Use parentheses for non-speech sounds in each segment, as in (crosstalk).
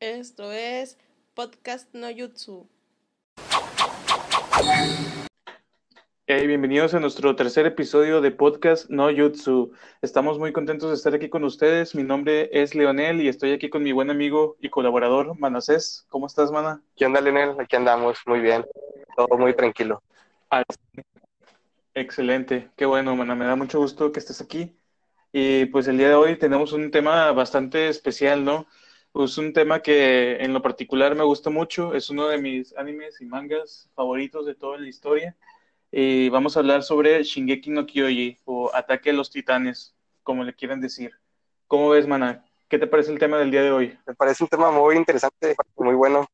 Esto es Podcast No Jutsu. Hey, bienvenidos a nuestro tercer episodio de Podcast No Jutsu. Estamos muy contentos de estar aquí con ustedes. Mi nombre es Leonel y estoy aquí con mi buen amigo y colaborador Manasés. ¿Cómo estás, Mana? ¿Qué onda, Leonel? Aquí andamos, muy bien. Todo muy tranquilo. Ah, excelente, qué bueno, Mana. Me da mucho gusto que estés aquí. Y pues el día de hoy tenemos un tema bastante especial, ¿no? Es un tema que en lo particular me gusta mucho, es uno de mis animes y mangas favoritos de toda la historia. Y vamos a hablar sobre Shingeki no Kyoji o Ataque a los Titanes, como le quieran decir. ¿Cómo ves, Mana? ¿Qué te parece el tema del día de hoy? Me parece un tema muy interesante, muy bueno.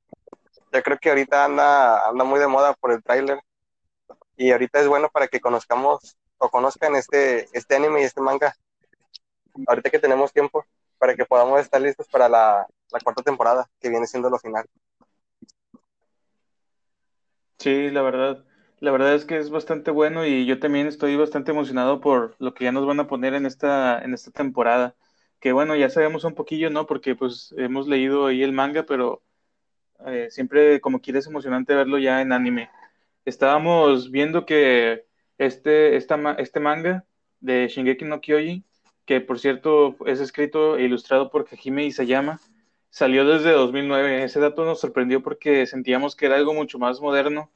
Ya creo que ahorita anda, anda muy de moda por el tráiler. Y ahorita es bueno para que conozcamos o conozcan este, este anime y este manga. Ahorita que tenemos tiempo para que podamos estar listos para la, cuarta temporada, que viene siendo lo final. Sí, la verdad. La verdad es que es bastante bueno y yo también estoy bastante emocionado por lo que ya nos van a poner en esta, en esta temporada. Que bueno, ya sabemos un poquillo, ¿no? Porque pues hemos leído ahí el manga, pero eh, siempre como quieres emocionante verlo ya en anime. Estábamos viendo que este, esta, este manga de Shingeki no Kyoji, que por cierto es escrito e ilustrado por Hajime Isayama, salió desde 2009. Ese dato nos sorprendió porque sentíamos que era algo mucho más moderno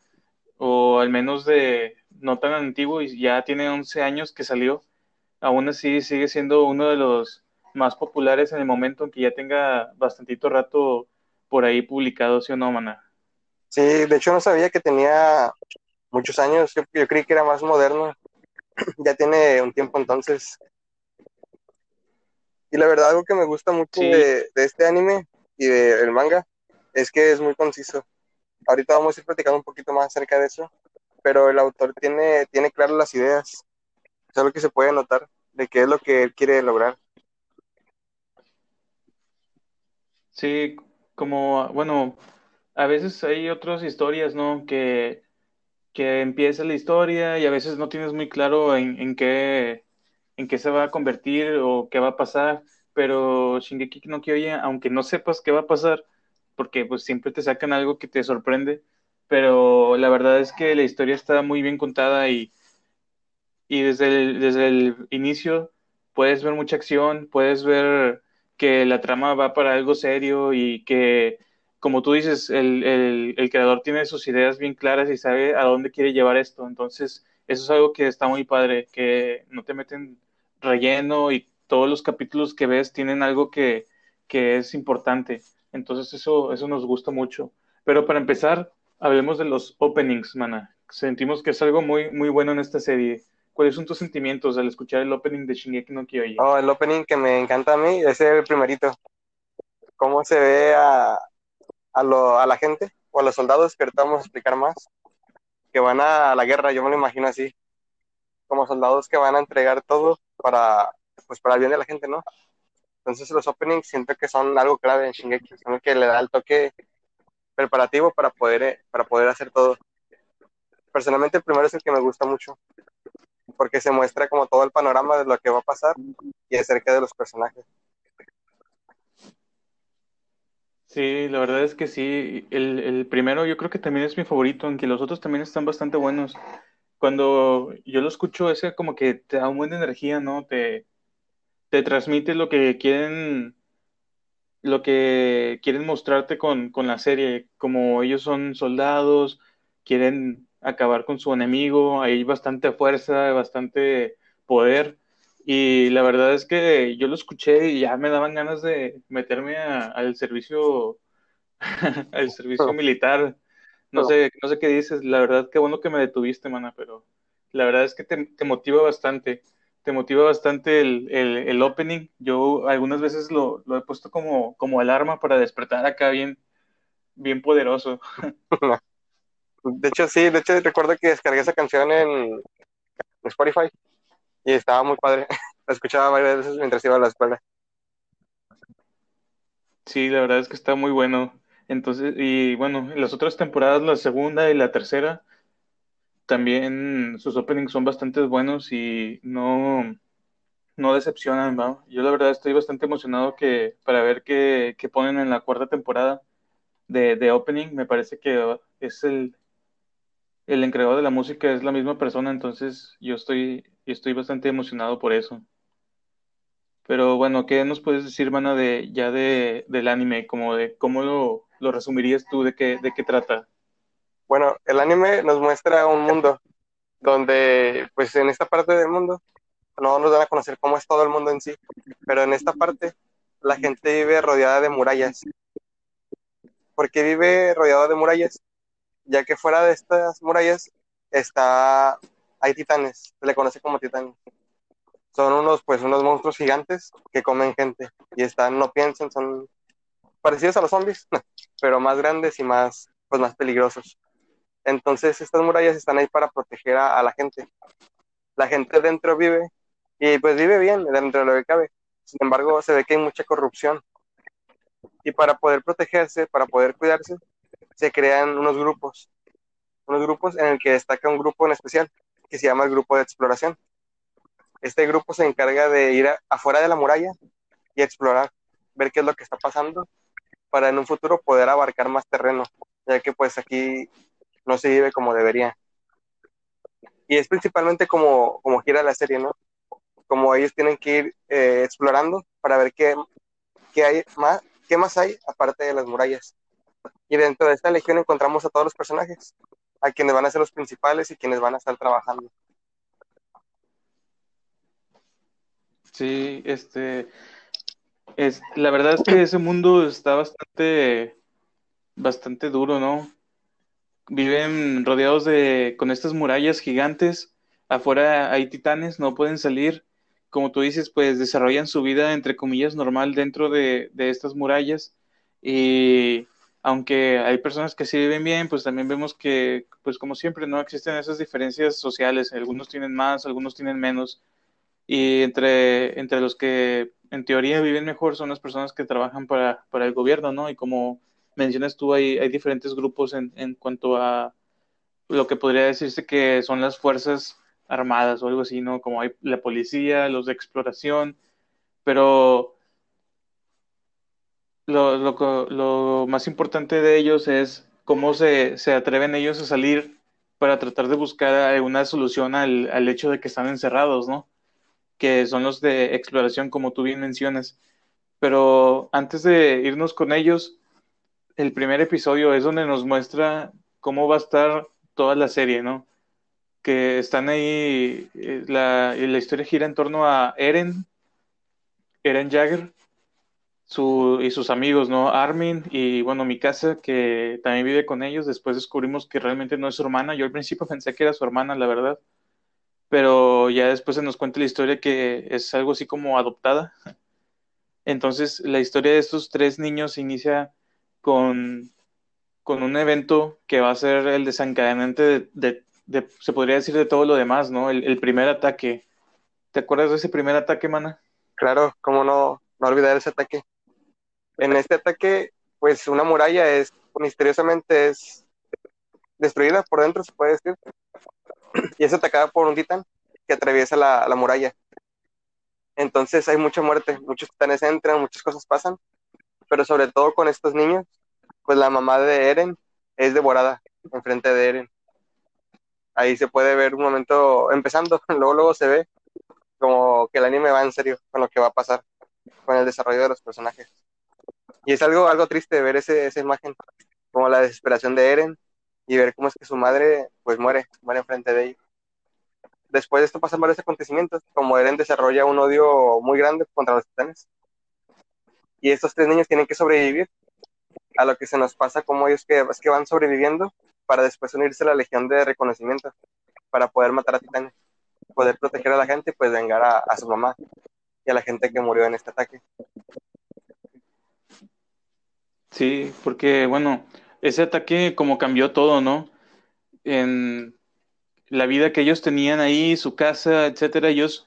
o al menos de no tan antiguo y ya tiene 11 años que salió, aún así sigue siendo uno de los más populares en el momento, aunque ya tenga bastantito rato por ahí publicado, ¿sí o no, mana? Sí, de hecho no sabía que tenía muchos años, yo creí que era más moderno, (clears throat) ya tiene un tiempo entonces. Y la verdad, algo que me gusta mucho Sí. de, de este anime y del manga es que es muy conciso. Ahorita vamos a ir platicando un poquito más acerca de eso, pero el autor tiene, tiene claras las ideas. Es algo que se puede notar de qué es lo que él quiere lograr. Sí, como, bueno, a veces hay otras historias, ¿no? Que, que empieza la historia y a veces no tienes muy claro en, en qué, en qué se va a convertir o qué va a pasar, pero Shingeki no Kyojin, aunque no sepas qué va a pasar, porque pues siempre te sacan algo que te sorprende, pero la verdad es que la historia está muy bien contada y, y desde el, desde el inicio puedes ver mucha acción, puedes ver que la trama va para algo serio y que, como tú dices, el, el, el creador tiene sus ideas bien claras y sabe a dónde quiere llevar esto. Entonces, eso es algo que está muy padre, que no te meten relleno y todos los capítulos que ves tienen algo que, que es importante. Entonces, eso, eso nos gusta mucho. Pero para empezar, hablemos de los openings, mana. Sentimos que es algo muy, muy bueno en esta serie. ¿Cuáles son tus sentimientos al escuchar el opening de Shingeki no Kyojin? Oh, el opening que me encanta a mí es el primerito. Cómo se ve a, a, lo, a la gente o a los soldados, que ahorita vamos a explicar más, que van a la guerra, yo me lo imagino así, como soldados que van a entregar todo para, pues, para el bien de la gente, ¿no? Entonces los openings siento que son algo clave en Shingeki, son que le da el toque preparativo para poder, eh, para poder hacer todo. Personalmente el primero es el que me gusta mucho, porque se muestra como todo el panorama de lo que va a pasar y acerca de los personajes. Sí, la verdad es que sí. El, el primero yo creo que también es mi favorito, aunque los otros también están bastante buenos. Cuando yo lo escucho, ese como que te da una buena energía, ¿no? Te, te transmite lo que quieren, lo que quieren mostrarte con, con la serie. Como ellos son soldados, quieren acabar con su enemigo, hay bastante fuerza, bastante poder. Y la verdad es que yo lo escuché y ya me daban ganas de meterme a- al servicio, (laughs) al servicio militar. No sé, no sé qué dices, la verdad, qué bueno que me detuviste, mana, pero la verdad es que te, te motiva bastante, te motiva bastante el, el, el opening. Yo algunas veces lo, lo he puesto como, como alarma para despertar acá bien, bien poderoso. (laughs) De hecho, sí, de hecho recuerdo que descargué esa canción en Spotify y estaba muy padre. (laughs) La escuchaba varias veces mientras iba a la escuela. Sí, la verdad es que está muy bueno. Entonces, y bueno, en las otras temporadas, la segunda y la tercera, también sus openings son bastante buenos y no, no decepcionan, ¿va? Yo la verdad estoy bastante emocionado que, para ver qué, qué ponen en la cuarta temporada de, de Opening. Me parece que es el, el encargado de la música, es la misma persona, entonces yo estoy, estoy bastante emocionado por eso. Pero bueno, ¿qué nos puedes decir, Mana, de, ya de, del anime? Como de, ¿Cómo lo, lo resumirías tú? ¿De qué, ¿De qué trata? Bueno, el anime nos muestra un mundo donde, pues en esta parte del mundo, no nos dan a conocer cómo es todo el mundo en sí, pero en esta parte la gente vive rodeada de murallas. ¿Por qué vive rodeada de murallas? Ya que fuera de estas murallas está hay titanes, se le conoce como titanes. Son unos pues unos monstruos gigantes que comen gente y están no piensen, son parecidos a los zombies, (laughs) pero más grandes y más pues más peligrosos. Entonces estas murallas están ahí para proteger a, la gente. La gente dentro vive y pues vive bien dentro de lo que cabe. Sin embargo, se ve que hay mucha corrupción. Y para poder protegerse, para poder cuidarse, se crean unos grupos. Unos grupos en el que destaca un grupo en especial, que se llama el grupo de exploración. Este grupo se encarga de ir afuera de la muralla y explorar, ver qué es lo que está pasando, para en un futuro poder abarcar más terreno, ya que pues aquí no se vive como debería. Y es principalmente como, como gira la serie, ¿no? como ellos tienen que ir eh, explorando para ver qué, qué, hay más, qué más hay aparte de las murallas. Y dentro de esta legión encontramos a todos los personajes, a quienes van a ser los principales y quienes van a estar trabajando. Sí, este, la verdad es que ese mundo está bastante, bastante duro, ¿no? Viven rodeados de, con estas murallas gigantes, afuera hay titanes, no pueden salir, como tú dices, pues desarrollan su vida, entre comillas, normal dentro de, estas murallas. Y aunque hay personas que sí viven bien, pues también vemos que, pues como siempre, no existen esas diferencias sociales. Algunos tienen más, algunos tienen menos. Y entre, entre los que en teoría viven mejor son las personas que trabajan para, para el gobierno, ¿no? Y como mencionas tú, hay, hay diferentes grupos en, en cuanto a lo que podría decirse que son las fuerzas armadas o algo así, ¿no? Como hay la policía, los de exploración, pero lo, lo, más importante de ellos es cómo se, se, atreven ellos a salir para tratar de buscar alguna solución al, al hecho de que están encerrados, ¿no? Que son los de exploración, como tú bien mencionas. Pero antes de irnos con ellos, el primer episodio es donde nos muestra cómo va a estar toda la serie, ¿no? que están ahí, eh, la, la historia gira en torno a Eren, Eren Jagger, su, y sus amigos, ¿no? Armin y, bueno, mi casa, que también vive con ellos. Después descubrimos que realmente no es su hermana. Yo al principio (laughs) pensé que era su hermana, la verdad. Pero ya después se nos cuenta la historia que es algo así como adoptada. Entonces, la historia de estos tres niños inicia con, con un evento que va a ser el desencadenante de se podría decir de todo lo demás, ¿no? El, primer ataque. ¿Te acuerdas de ese primer ataque, mana? Claro, cómo no, no olvidar ese ataque. En este ataque, pues una muralla es misteriosamente es destruida por dentro, se puede decir, (clears throat) y es atacada por un titán que atraviesa la, la muralla. Entonces hay mucha muerte, muchos titanes entran, muchas cosas pasan, pero sobre todo con estos niños, pues la mamá de Eren es devorada enfrente de Eren ahí se puede ver un momento empezando, (laughs) luego luego se ve como que el anime va en serio con lo que va a pasar con el desarrollo de los personajes. Y es algo, algo triste ver ese, esa imagen, como la desesperación de Eren y ver cómo es que su madre pues muere, muere enfrente de ella. Después de esto pasan varios acontecimientos, como Eren desarrolla un odio muy grande contra los titanes. Y estos tres niños tienen que sobrevivir a lo que se nos pasa, como ellos que, es que van sobreviviendo para después unirse a la Legión de Reconocimiento, para poder matar a titanes, poder proteger a la gente y pues vengar a, su mamá y a la gente que murió en este ataque. Sí, porque bueno, ese ataque como cambió todo, ¿no? En la vida que ellos tenían ahí, su casa, etcétera, ellos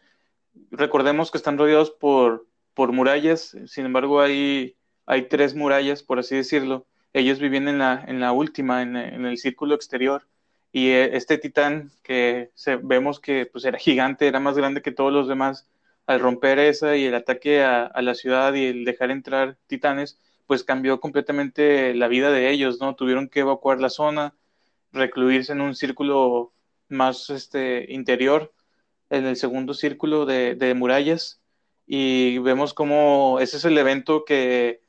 recordemos que están rodeados por, por murallas, sin embargo hay, hay tres murallas, por así decirlo, ellos vivían en la, en la última, en, el círculo exterior, y eh, este titán que se, vemos que pues, era gigante, era más grande que todos los demás, al romper esa y el ataque a, a, la ciudad y el dejar entrar titanes, pues cambió completamente la vida de ellos, ¿no? Tuvieron que evacuar la zona, recluirse en un círculo más este, interior, en el segundo círculo de, murallas, y vemos cómo ese es el evento que,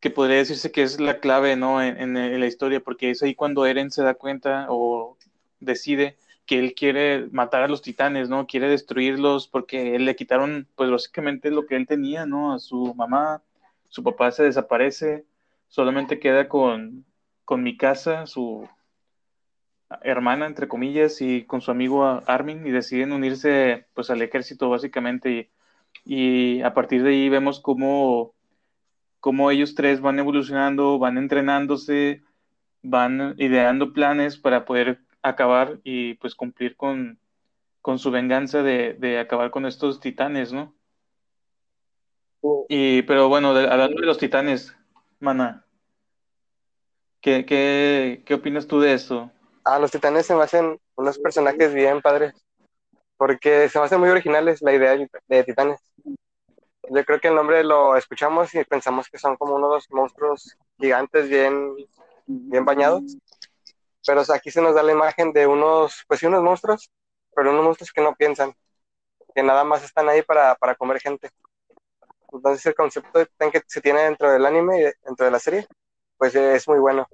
que podría decirse que es la clave ¿no? En, en, la historia, porque es ahí cuando Eren se da cuenta o decide que él quiere matar a los titanes, ¿no? Quiere destruirlos porque él le quitaron, pues básicamente lo que él tenía, ¿no? A su mamá, su papá se desaparece, solamente queda con, con mi casa, su hermana, entre comillas, y con su amigo Armin, y deciden unirse, pues, al ejército, básicamente, y, y a partir de ahí vemos cómo, cómo ellos tres van evolucionando, van entrenándose, van ideando planes para poder acabar y pues cumplir con, con su venganza de, de, acabar con estos titanes, ¿no? Y, pero bueno, hablando de los titanes, Mana, ¿qué, qué, ¿qué opinas tú de eso? Ah, los titanes se me hacen unos personajes bien padres, porque se me hacen muy originales la idea de titanes. Yo creo que el nombre lo escuchamos y pensamos que son como unos monstruos gigantes bien, bien bañados, pero aquí se nos da la imagen de unos, pues sí, unos monstruos, pero unos monstruos que no piensan, que nada más están ahí para, para comer gente. Entonces el concepto que se tiene dentro del anime y dentro de la serie, pues es muy bueno.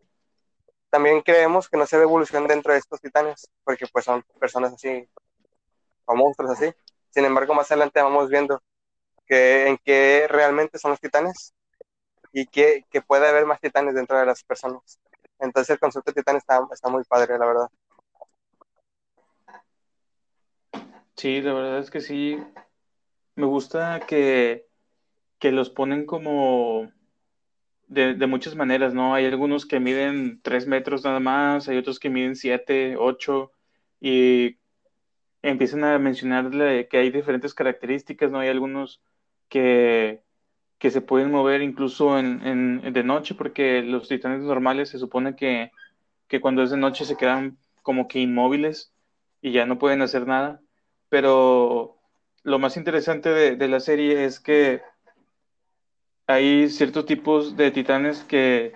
También creemos que no se ve evolución dentro de estos titanes, porque pues son personas así, o monstruos así. Sin embargo, más adelante vamos viendo que en qué realmente son los titanes y que, que puede haber más titanes dentro de las personas. Entonces el concepto de titán está, está muy padre, la verdad. Sí, la verdad es que sí. Me gusta que, que los ponen como de, de, muchas maneras, ¿no? Hay algunos que miden tres metros nada más, hay otros que miden siete, ocho, y empiezan a mencionarle que hay diferentes características, ¿no? Hay algunos que, que se pueden mover incluso en, en, de noche, porque los titanes normales se supone que, que cuando es de noche se quedan como que inmóviles y ya no pueden hacer nada. Pero lo más interesante de, de la serie es que hay ciertos tipos de titanes que,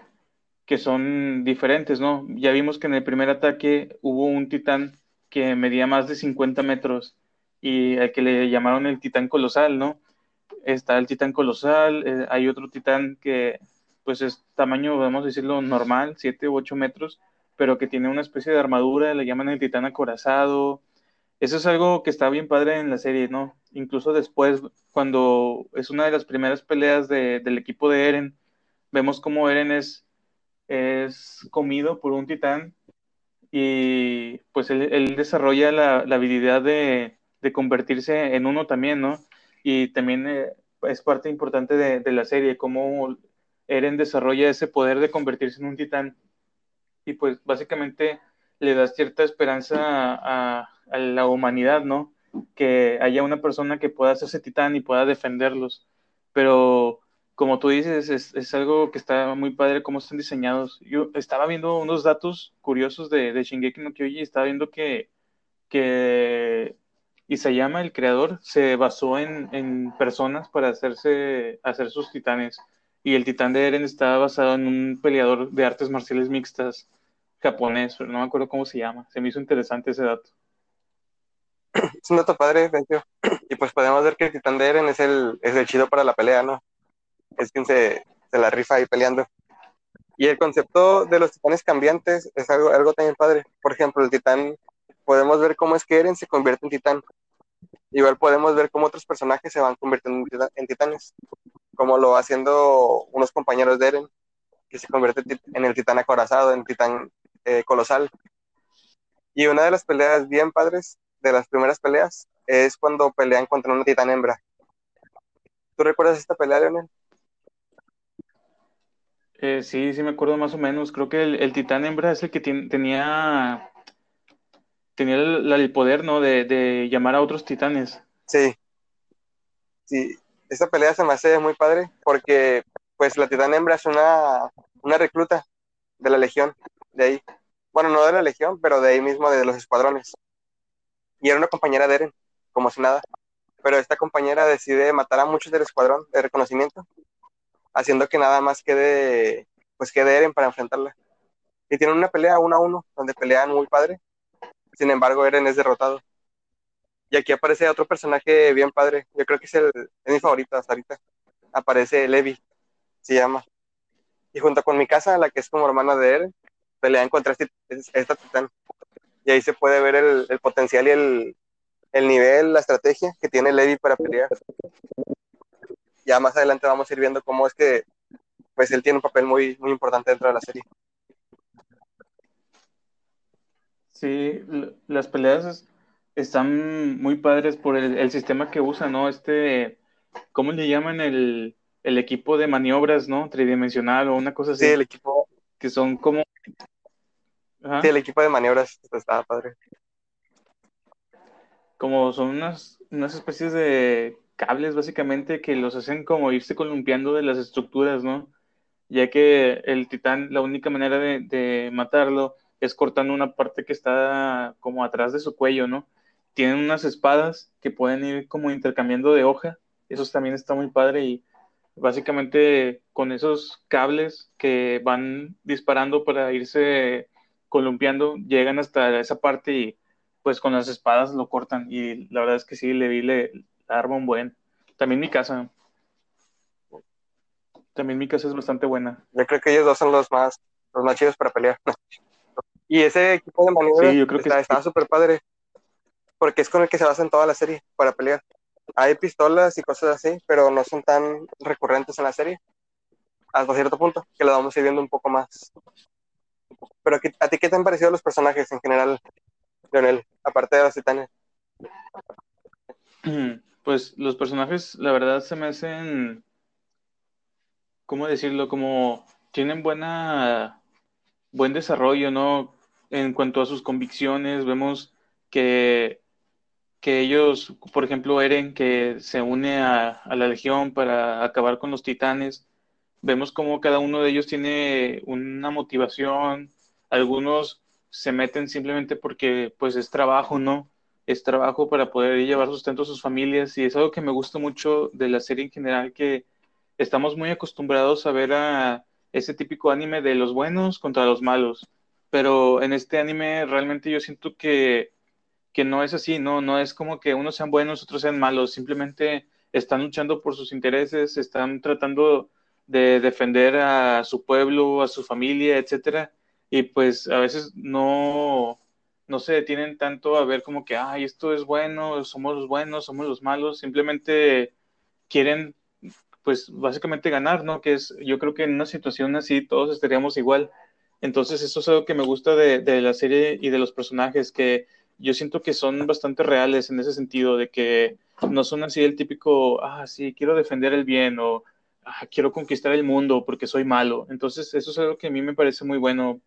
que son diferentes, ¿no? Ya vimos que en el primer ataque hubo un titán que medía más de 50 metros y al que le llamaron el titán colosal, ¿no? Está el titán colosal, eh, hay otro titán que pues es tamaño, vamos a decirlo, normal, 7 u 8 metros, pero que tiene una especie de armadura, le llaman el titán acorazado. Eso es algo que está bien padre en la serie, ¿no? Incluso después, cuando es una de las primeras peleas de, del equipo de Eren, vemos cómo Eren es, es comido por un titán y pues él, desarrolla la, habilidad de, de, convertirse en uno también, ¿no? Y también eh, es parte importante de, de, la serie, cómo Eren desarrolla ese poder de convertirse en un titán y pues básicamente le da cierta esperanza a, a la humanidad, ¿no? Que haya una persona que pueda hacerse titán y pueda defenderlos, pero como tú dices, es, algo que está muy padre cómo están diseñados. Yo estaba viendo unos datos curiosos de, de Shingeki no Kyoji estaba viendo que, que Isayama, el creador, se basó en, en, personas para hacerse, hacer sus titanes. Y el titán de Eren estaba basado en un peleador de artes marciales mixtas japonés, no me acuerdo cómo se llama. Se me hizo interesante ese dato. (clears throat) Es un dato padre. (clears throat) Y pues podemos ver que el titán de Eren es el, es el chido para la pelea, ¿no? es quien se, se, la rifa ahí peleando. Y el concepto de los titanes cambiantes es algo, algo también padre. Por ejemplo, el titán, podemos ver cómo es que Eren se convierte en titán. Igual podemos ver cómo otros personajes se van convirtiendo en titanes, como lo haciendo unos compañeros de Eren, que se convierte en el titán acorazado, en titán eh, colosal. Y una de las peleas bien padres, de las primeras peleas, es cuando pelean contra una titán hembra. ¿Tú recuerdas esta pelea, Leonel? Eh, sí, sí me acuerdo más o menos. Creo que el, el titán hembra es el que tenía tenía el, el poder, ¿no? De, de, llamar a otros titanes. Sí. Sí. Esta pelea se me hace muy padre porque, pues, la titán hembra es una, una recluta de la legión, de ahí. Bueno, no de la legión, pero de ahí mismo, de los escuadrones. Y era una compañera de Eren, como si nada. pero esta compañera decide matar a muchos del escuadrón de reconocimiento, haciendo que nada más quede, pues quede Eren para enfrentarla. Y tienen una pelea uno a uno, donde pelean muy padre. Sin embargo, Eren es derrotado. Y aquí aparece otro personaje bien padre. Yo creo que es, el, es mi favorito hasta ahorita. Aparece Levi, se llama. Y junto con mi casa, la que es como hermana de Eren, pelean contra este, esta titán. Y ahí se puede ver el, el potencial y el, el nivel, la estrategia que tiene Levi para pelear. Ya más adelante vamos a ir viendo cómo es que pues él tiene un papel muy, muy importante dentro de la serie. Sí, las peleas están muy padres por el, sistema que usa, ¿no? Este, ¿cómo le llaman el, el, equipo de maniobras, ¿no? Tridimensional o una cosa así. Sí, el equipo. Que son como... Sí, el equipo de maniobras está padre como son unas, unas especies de cables básicamente que los hacen como irse columpiando de las estructuras, ¿no? Ya que el titán, la única manera de, matarlo es cortando una parte que está como atrás de su cuello, ¿no? Tienen unas espadas que pueden ir como intercambiando de hoja, eso también está muy padre y básicamente con esos cables que van disparando para irse columpiando, llegan hasta esa parte y pues con las espadas lo cortan y la verdad es que sí, le vi le, arma un buen. También mi casa. También mi casa es bastante buena. Yo creo que ellos dos son los más, los más chidos para pelear. (laughs) y ese equipo de maniobra sí, yo creo que está súper padre. Porque es con el que se basa en toda la serie para pelear. Hay pistolas y cosas así, pero no son tan recurrentes en la serie. Hasta cierto punto, que lo vamos a ir viendo un poco más. Pero ¿a ti qué te han parecido los personajes en general? Leonel, aparte de los titanes? (clears throat) Pues los personajes, la verdad, se me hacen, ¿cómo decirlo? Como tienen buena, buen desarrollo, ¿no? En cuanto a sus convicciones, vemos que, que ellos, por ejemplo, Eren, que se une a, a la Legión para acabar con los titanes, vemos como cada uno de ellos tiene una motivación, algunos se meten simplemente porque pues es trabajo, ¿no? Es trabajo para poder llevar sustento a sus familias y es algo que me gusta mucho de la serie en general, que estamos muy acostumbrados a ver a ese típico anime de los buenos contra los malos, pero en este anime realmente yo siento que, que no es así, ¿no? No es como que unos sean buenos, otros sean malos, simplemente están luchando por sus intereses, están tratando de defender a su pueblo, a su familia, etcétera y pues a veces no, no se detienen tanto a ver como que, ay, esto es bueno, somos los buenos, somos los malos, simplemente quieren, pues básicamente ganar, ¿no? Que es, yo creo que en una situación así todos estaríamos igual. Entonces eso es algo que me gusta de, de la serie y de los personajes, que yo siento que son bastante reales en ese sentido, de que no son así el típico, ah, sí, quiero defender el bien o ah, quiero conquistar el mundo porque soy malo. Entonces eso es algo que a mí me parece muy bueno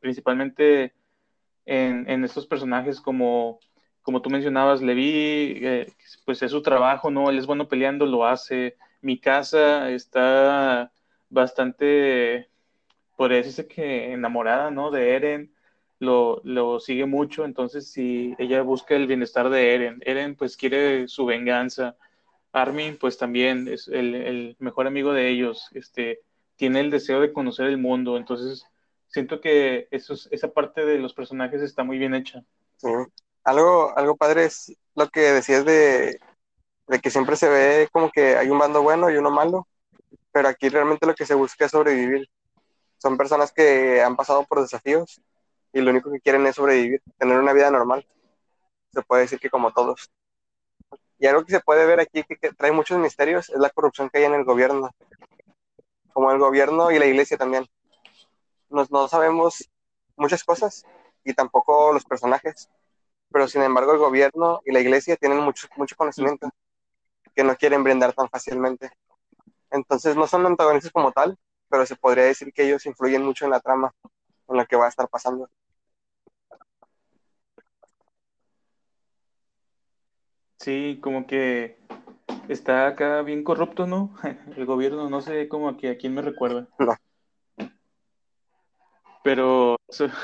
principalmente en, estos personajes como, como tú mencionabas, Levi, eh, pues es su trabajo, ¿no? Él es bueno peleando, lo hace. Mi casa está bastante, por decirse que enamorada, ¿no? De Eren, lo, lo sigue mucho, entonces si ella busca el bienestar de Eren, Eren pues quiere su venganza. Armin, pues también es el, mejor amigo de ellos, este, tiene el deseo de conocer el mundo, entonces siento que esa parte de los personajes está muy bien hecha. Algo, algo padre es lo que decías de, de que siempre se ve como que hay un bando bueno y uno malo, pero aquí realmente lo que se busca es sobrevivir. Son personas que han pasado por desafíos y lo único que quieren es sobrevivir, tener una vida normal. Se puede decir que como todos. Y algo que se puede ver aquí que, trae muchos misterios es la corrupción que hay en el gobierno, como el gobierno y la iglesia también no, sabemos muchas cosas y tampoco los personajes, pero sin embargo el gobierno y la iglesia tienen mucho, mucho conocimiento que no quieren brindar tan fácilmente. Entonces no son antagonistas como tal, pero se podría decir que ellos influyen mucho en la trama, en lo que va a estar pasando. Sí, como que está acá bien corrupto, ¿no? (laughs) El gobierno, no sé cómo que a quién me recuerda. No pero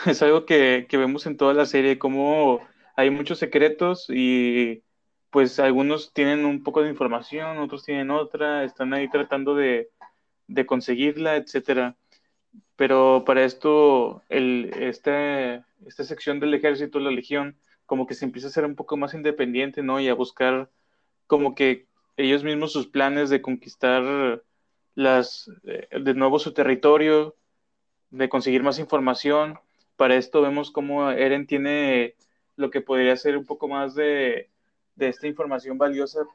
es algo que, vemos en toda la serie, como hay muchos secretos y pues algunos tienen un poco de información, otros tienen otra, están ahí tratando de, de conseguirla, etcétera. Pero para esto, el, este, esta sección del ejército, la legión, como que se empieza a ser un poco más independiente, ¿no? Y a buscar como que ellos mismos sus planes de conquistar las, eh, de nuevo su territorio, de conseguir más información. Para esto vemos cómo Eren tiene lo que podría ser un poco más de, de esta información valiosa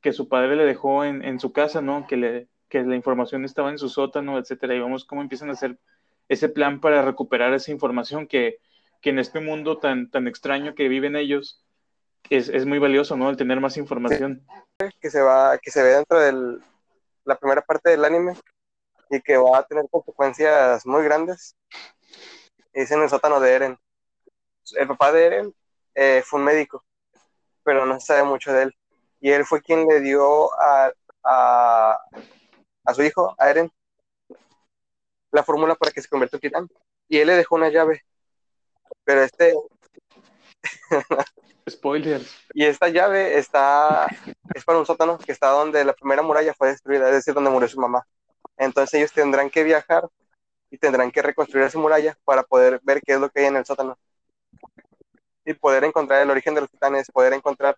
que su padre le dejó en, en su casa, ¿no? Que, le, que la información estaba en su sótano, etcétera. Y vemos cómo empiezan a hacer ese plan para recuperar esa información que, que en este mundo tan, tan extraño que viven ellos es, es muy valioso, ¿no? El tener más información. Que se va, que se ve dentro de la primera parte del anime y que va a tener consecuencias muy grandes. Es en el sótano de Eren. El papá de Eren eh, fue un médico, pero no se sabe mucho de él. Y él fue quien le dio a, a, a su hijo, a Eren, la fórmula para que se convierta en titán. Y él le dejó una llave. Pero este. (laughs) Spoilers. Y esta llave está. Es para un sótano que está donde la primera muralla fue destruida, es decir, donde murió su mamá. Entonces ellos tendrán que viajar y tendrán que reconstruir esa muralla para poder ver qué es lo que hay en el sótano. Y poder encontrar el origen de los titanes, poder encontrar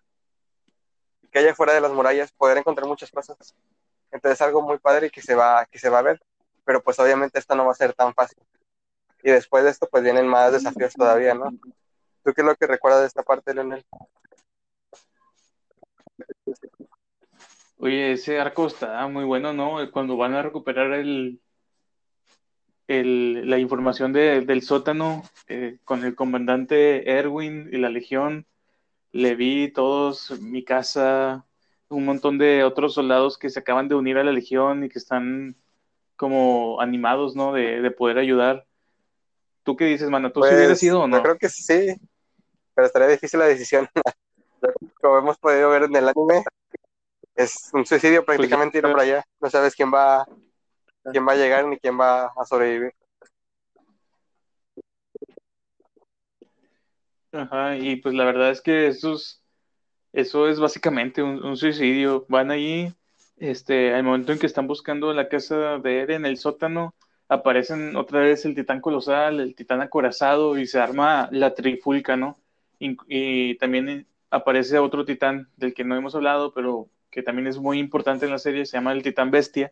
que haya fuera de las murallas, poder encontrar muchas cosas. Entonces algo muy padre que se va, que se va a ver pero pues obviamente esto no va a ser tan fácil. Y después de esto, pues vienen más desafíos todavía, ¿no? ¿Tú qué es lo que recuerdas de esta parte, Leonel? Oye, ese arco está muy bueno, ¿no? Cuando van a recuperar el, el la información de, del sótano eh, con el comandante Erwin y la legión, Levi, todos, mi casa, un montón de otros soldados que se acaban de unir a la legión y que están como animados, ¿no? De, de poder ayudar. ¿Tú qué dices, mano? ¿Tú pues, sí hubieras sido o no? Yo creo que sí, pero estaría difícil la decisión. (laughs) Como hemos podido ver en el anime, es un suicidio Pues prácticamente ir para allá. No sabes quién va, quién va a llegar ni quién va a sobrevivir. Ajá, y pues la verdad es que eso es, eso es básicamente un, un suicidio. Van ahí, este, al momento en que están buscando la casa de Eren, el sótano, aparecen otra vez el titán colosal, el titán acorazado y se arma la trifulca, ¿no? Y, y también aparece otro titán del que no hemos hablado, pero que también es muy importante en la serie, se llama el titán bestia,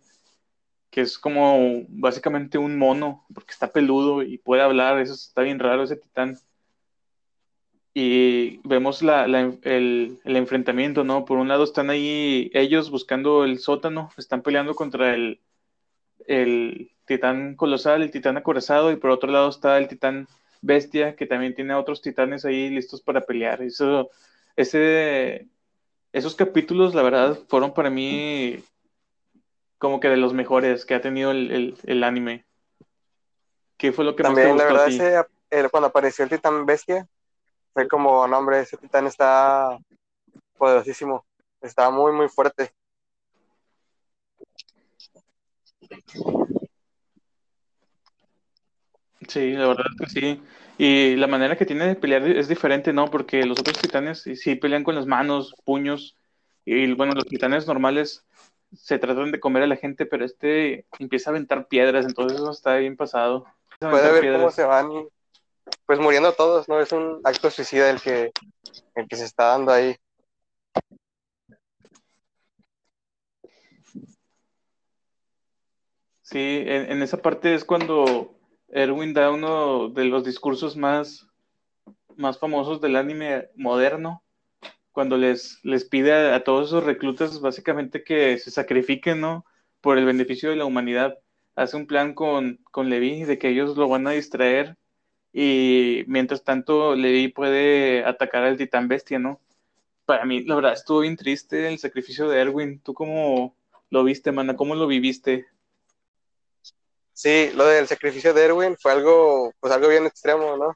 que es como básicamente un mono, porque está peludo y puede hablar, eso está bien raro ese titán. Y vemos la, el, enfrentamiento, ¿no? Por un lado están ahí ellos buscando el sótano, están peleando contra el titán colosal, el titán acorazado, y por otro lado está el titán bestia, que también tiene a otros titanes ahí listos para pelear. Eso, ese, esos capítulos, la verdad, fueron para mí como que de los mejores que ha tenido el, el, el anime. ¿Qué fue lo que También, más te la gustó verdad, a ti? ese, el, cuando apareció el titán bestia, fue como, no, hombre, ese titán está poderosísimo. Está muy, muy fuerte. Sí, la verdad es que sí. Y la manera que tiene de pelear es diferente, ¿no? Porque los otros titanes sí, pelean con las manos, puños, y bueno, los titanes normales se tratan de comer a la gente, pero este empieza a aventar piedras, entonces eso está bien pasado. Puede ver cómo se van, pues muriendo todos, ¿no? Es un acto suicida el que, el que se está dando ahí. Sí, en, en esa parte es cuando Erwin da uno de los discursos más, más famosos del anime moderno, cuando les, les pide a, todos esos reclutas básicamente que se sacrifiquen, ¿no? Por el beneficio de la humanidad. Hace un plan con, con Levi de que ellos lo van a distraer y mientras tanto Levi puede atacar al titán bestia, ¿no? Para mí, la verdad, estuvo bien triste el sacrificio de Erwin. ¿Tú cómo lo viste, mana? ¿Cómo lo viviste? Sí, lo del sacrificio de Erwin fue algo, pues algo bien extremo, ¿no?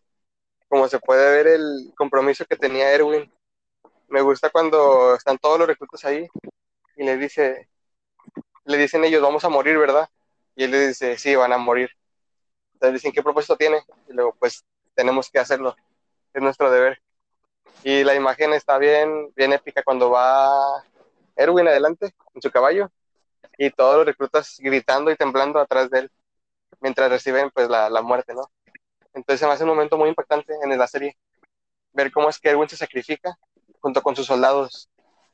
Como se puede ver el compromiso que tenía Erwin. Me gusta cuando están todos los reclutas ahí y le dice, le dicen ellos, vamos a morir, ¿verdad? Y él le dice, sí, van a morir. Entonces dicen, ¿qué propósito tiene? Y luego, pues, tenemos que hacerlo. Es nuestro deber. Y la imagen está bien, bien épica cuando va Erwin adelante en su caballo y todos los reclutas gritando y temblando atrás de él mientras reciben pues la, la muerte, ¿no? Entonces se me hace un momento muy impactante en la serie ver cómo es que Erwin se sacrifica junto con sus soldados.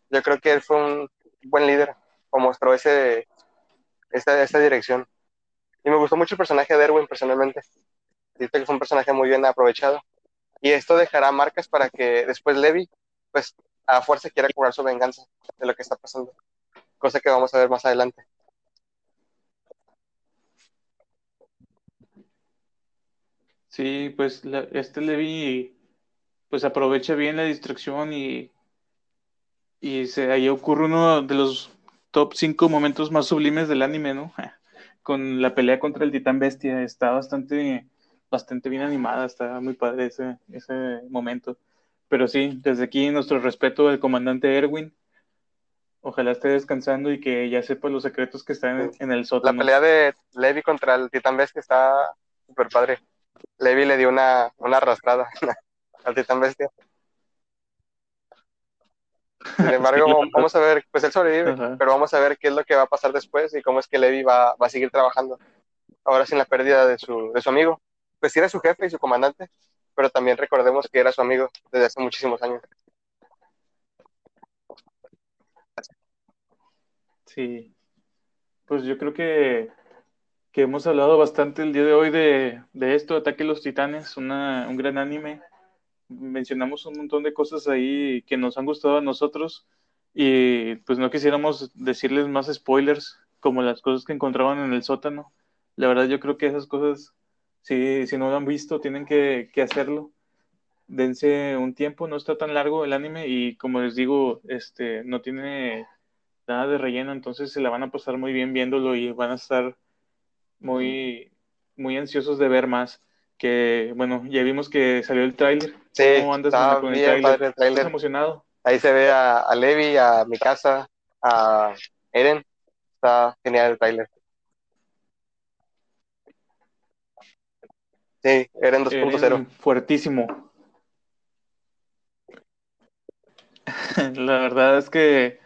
Yo creo que él fue un buen líder o mostró ese, esta, esta dirección. Y me gustó mucho el personaje de Erwin personalmente. Dice que fue un personaje muy bien aprovechado. Y esto dejará marcas para que después Levi, pues a fuerza quiera cobrar su venganza de lo que está pasando. Cosa que vamos a ver más adelante. Sí, pues la, este Levi pues aprovecha bien la distracción y, y se, ahí ocurre uno de los top 5 momentos más sublimes del anime, ¿no? (laughs) Con la pelea contra el titán bestia, está bastante, bastante bien animada, está muy padre ese, ese momento. Pero sí, desde aquí nuestro respeto al comandante Erwin. Ojalá esté descansando y que ya sepa los secretos que están en, el sótano. La pelea de Levi contra el titán bestia está súper padre. Levi le dio una, una arrastrada (laughs) al titán bestia. Sin embargo, (laughs) vamos a ver, pues él sobrevive, pero vamos a ver qué es lo que va a pasar después y cómo es que Levi va, va a seguir trabajando. Ahora sin la pérdida de su, de su amigo. Pues sí era su jefe y su comandante, pero también recordemos que era su amigo desde hace muchísimos años. Sí, pues yo creo que, que hemos hablado bastante el día de hoy de, de esto, Ataque a los Titanes, una, un gran anime mencionamos un montón de cosas ahí que nos han gustado a nosotros y pues no quisiéramos decirles más spoilers como las cosas que encontraban en el sótano. La verdad yo creo que esas cosas, si, si no lo han visto, tienen que, que hacerlo. Dense un tiempo, no está tan largo el anime y como les digo, este no tiene nada de relleno, entonces se la van a pasar muy bien viéndolo y van a estar muy, muy ansiosos de ver más que bueno, ya vimos que salió el tráiler. Sí, ¿Cómo andas con bien el tráiler? ¿Estás emocionado? Ahí se ve a, a, Levi, a mi casa, a Eren. Está genial el tráiler. Sí, Eren 2.0. Fuertísimo. (laughs) La verdad es que,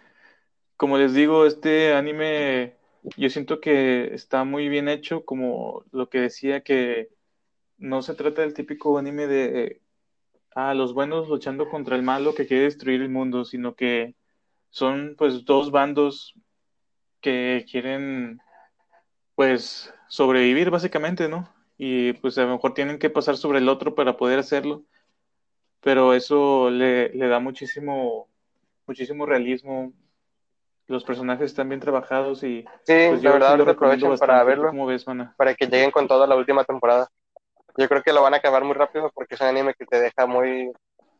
como les digo, este anime yo siento que está muy bien hecho, como lo que decía que no se trata del típico anime de a los buenos luchando contra el malo que quiere destruir el mundo, sino que son pues dos bandos que quieren pues sobrevivir básicamente, ¿no? Y pues a lo mejor tienen que pasar sobre el otro para poder hacerlo, pero eso le, le da muchísimo, muchísimo realismo. Los personajes están bien trabajados y sí, pues, la verdad lo aprovecho para verlo, ¿Cómo ves, mana? para que lleguen con toda la última temporada yo creo que lo van a acabar muy rápido porque es un anime que te deja muy,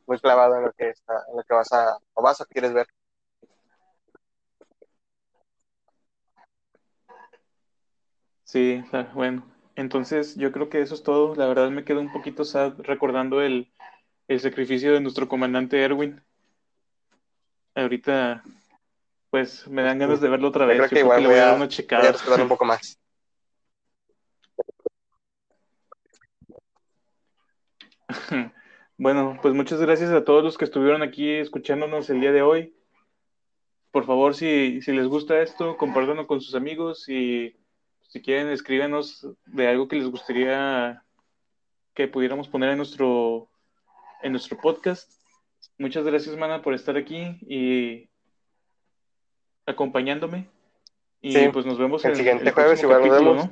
muy clavado en lo que está, en lo que vas a, o vas o quieres ver. Sí, bueno. Entonces, yo creo que eso es todo. La verdad me quedo un poquito sad recordando el, el sacrificio de nuestro comandante Erwin. Ahorita, pues, me dan ganas de verlo otra vez. Yo creo que igual voy, a, dar una checada. Voy a un poco más. (laughs) Bueno, pues muchas gracias a todos los que estuvieron aquí escuchándonos el día de hoy. Por favor, si, si les gusta esto, compártanlo con sus amigos y si quieren, escríbanos de algo que les gustaría que pudiéramos poner en nuestro, en nuestro podcast. Muchas gracias, Mana, por estar aquí y acompañándome. Y pues nos vemos el siguiente jueves. Igual nos vemos.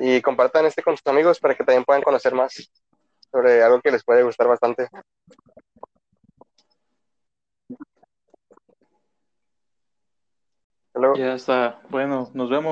Y compartan este con sus amigos para que también puedan conocer más sobre algo que les puede gustar bastante. Ya está. Bueno, nos vemos.